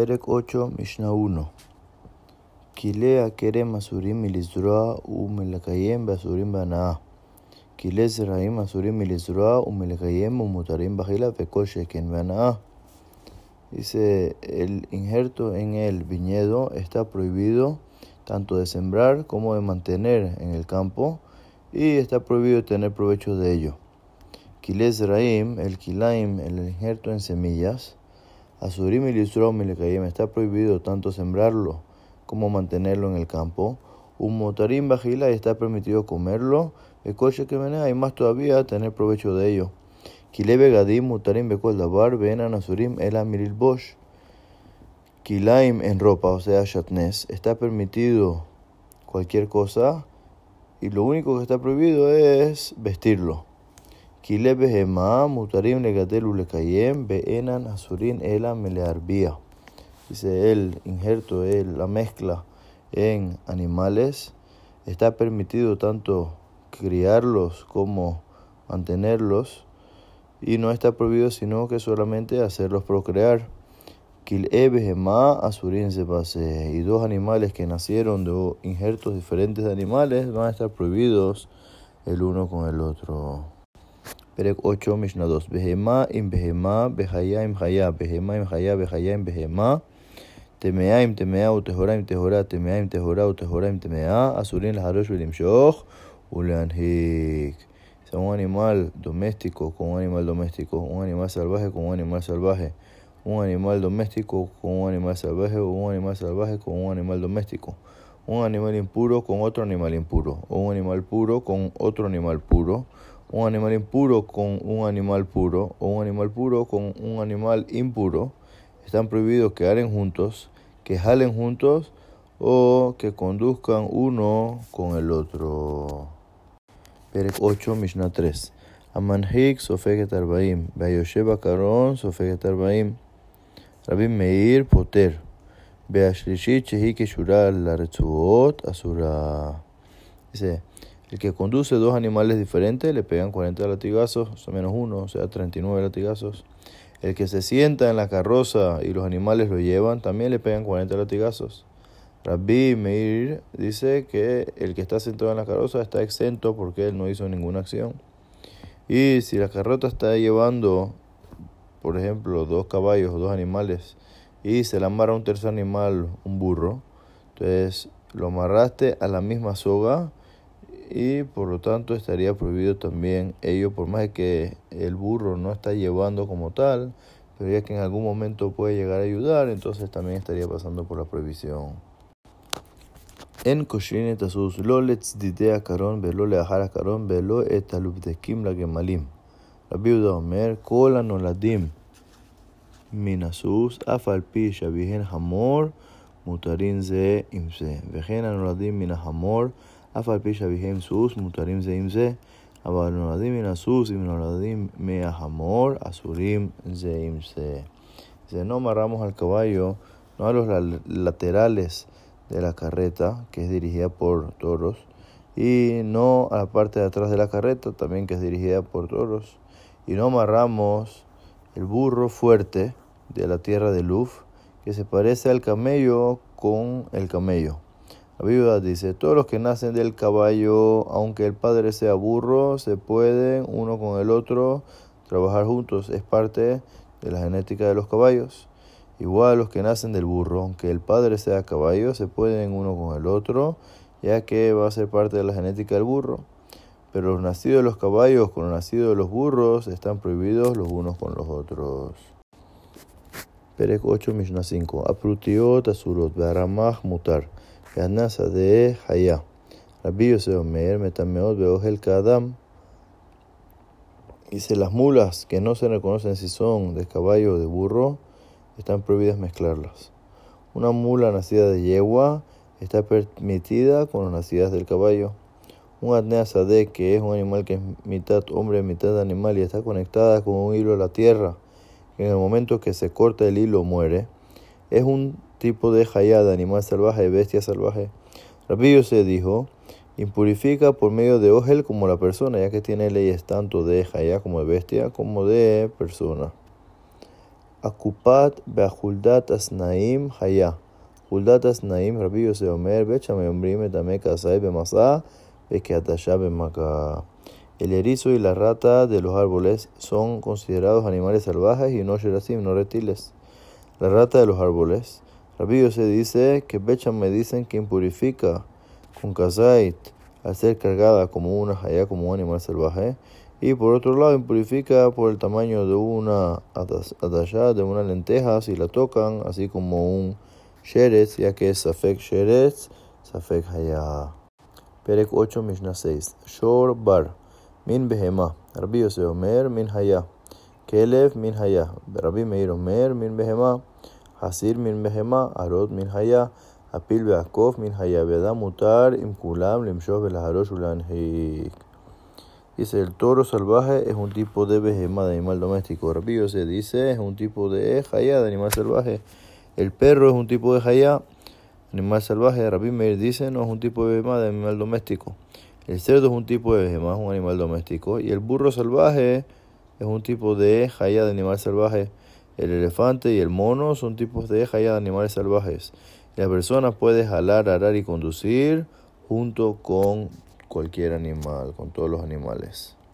Perek 8, Mishnah 1. Kilea kerem asurim milizroa umelekayem basurim banaa. Kile zeraim asurim milizroa umelekayem umutarim bajila vekol sheken banaa. Dice, el injerto en el viñedo está prohibido tanto de sembrar como de mantener en el campo y está prohibido tener provecho de ello. Kiles Raim, el kilaim, el injerto en semillas, Asurim y Lisrom está prohibido tanto sembrarlo como mantenerlo en el campo. Un motarim bajila está permitido comerlo, el coche que menea y más todavía tener provecho de ello. Kilebe gadim mutarim bekol davar venan asurim el amiril bosh. Kilaim en ropa, o sea, shatnes, está permitido cualquier cosa y lo único que está prohibido es vestirlo. Kilebe gema mutarim legatel ulekayem beenan asurin ela melearbia. Dice el injerto, el, la mezcla en animales, está permitido tanto criarlos como mantenerlos y no está prohibido sino que solamente hacerlos procrear. Y dos animales que nacieron de injertos diferentes de animales van a estar prohibidos el uno con el otro. Perek 8, Mishnah 2. Behema im behema, behaya im haya, behema im haya, behaya im behema. Temea im temea, utehora im tehora, temea im tehora, utehora im temea. Asurin laharosh shoch, uleanhik un animal doméstico con un animal doméstico, un animal salvaje con un animal salvaje, un animal doméstico con un animal salvaje o un animal salvaje con un animal doméstico, un animal impuro con otro animal impuro, o un animal puro con otro animal puro, un animal impuro con un animal puro o un animal puro con un animal impuro. Están prohibidos que aren juntos, que jalen juntos o que conduzcan uno con el otro. Perec 8, Mishnah 3. Amanhik sofeget arbaim, Beyosheba Karon sofeget arbaim, Rabbi Meir poter, Beashlishit shehik la retzuot asura. Dice, el que conduce dos animales diferentes le pegan 40 latigazos, o menos uno, o sea, 39 latigazos. El que se sienta en la carroza y los animales lo llevan, también le pegan 40 latigazos. Rabbi Meir dice que el que está sentado en la carroza está exento porque él no hizo ninguna acción. Y si la carrota está llevando, por ejemplo, dos caballos o dos animales y se le amarra un tercer animal, un burro, entonces lo amarraste a la misma soga y por lo tanto estaría prohibido también ello por más que el burro no está llevando como tal pero ya que en algún momento puede llegar a ayudar entonces también estaría pasando por la prohibición. En Koshin Tasus lo letz didea karon velo leahara karon velo etalubdekim la gemalim. Rabbi Uda Omer kol anoladim minasus afalpi shabihen hamor mutarin ze imse. Vejen anoladim min hamor וכן הנולדים מן החמור, אף על פי שאביהם סוס, מותרים זה עם זה. אבל הנולדים מן הסוס, אם נולדים מהחמור, אסורים זה עם זה. זה no amarramos al caballo, no a los laterales de la carreta, que es dirigida por toros, y no a la parte de atrás de la carreta, también que es dirigida por toros, y no amarramos el burro fuerte de la tierra de Luf, que se parece al camello con el camello. La Biblia dice, todos los que nacen del caballo, aunque el padre sea burro, se pueden uno con el otro trabajar juntos. Es parte de la genética de los caballos. Igual los que nacen del burro, aunque el padre sea caballo, se pueden uno con el otro, ya que va a ser parte de la genética del burro. Pero los nacidos de los caballos con los nacidos de los burros están prohibidos los unos con los otros. Perek 8, Mishnah 5. Aprutiot asurot, be'aramach mutar, be'anasa de haya. Rabbi Yosef Omer, metameot be'ohel kadam. Dice, las mulas que no se reconocen si son de caballo o de burro, están prohibidas mezclarlas. Una mula nacida de yegua está permitida con las nacidas del caballo. Un atnea que es un animal que es mitad hombre, mitad animal y está conectada con un hilo a la tierra, en el momento que se corta el hilo muere, es un tipo de jayá de animal salvaje, de bestia salvaje. Rabbi se dijo, impurifica por medio de ogel como la persona, ya que tiene leyes tanto de jayá como de bestia, como de persona. Akupat beahuldat asnaim haya. Huldat asnaim Rabbi Yosef Omer bechame omrim etame kasai bemasa bekeatasha bemaka. El erizo y la rata de los árboles son considerados animales salvajes y no sherasim, no reptiles. La rata de los árboles. Rabbi se dice que Bechan me dicen que impurifica con kazait al ser cargada como una haya como un animal salvaje. Y por otro lado, impurifica por el tamaño de una atashá, de una lenteja, si la tocan, así como un sheretz, ya que es safek sheretz, safek haya. Perek 8, Mishnah 6. Shor bar, min behema. Rabbi Yosef Omer, min haya. Kelev, min haya. Rabbi Meir Omer, min behema. Hasir, min. Arot, min haya. Apil beakov, min haya. Mutar, belaharosh, ulanhik. Dice, el toro salvaje es un tipo de behema de animal doméstico. Rabbi se dice, es un tipo de jaya de animal salvaje. El perro es un tipo de jaya, animal salvaje. Rabbi Meir dice, no es un tipo de behema de animal doméstico. El cerdo es un tipo de behema, es un animal doméstico. Y el burro salvaje es un tipo de jaya de animal salvaje. El elefante y el mono son tipos de jaya de animales salvajes. La persona puede jalar, arar y conducir junto con cualquier animal, con todos los animales.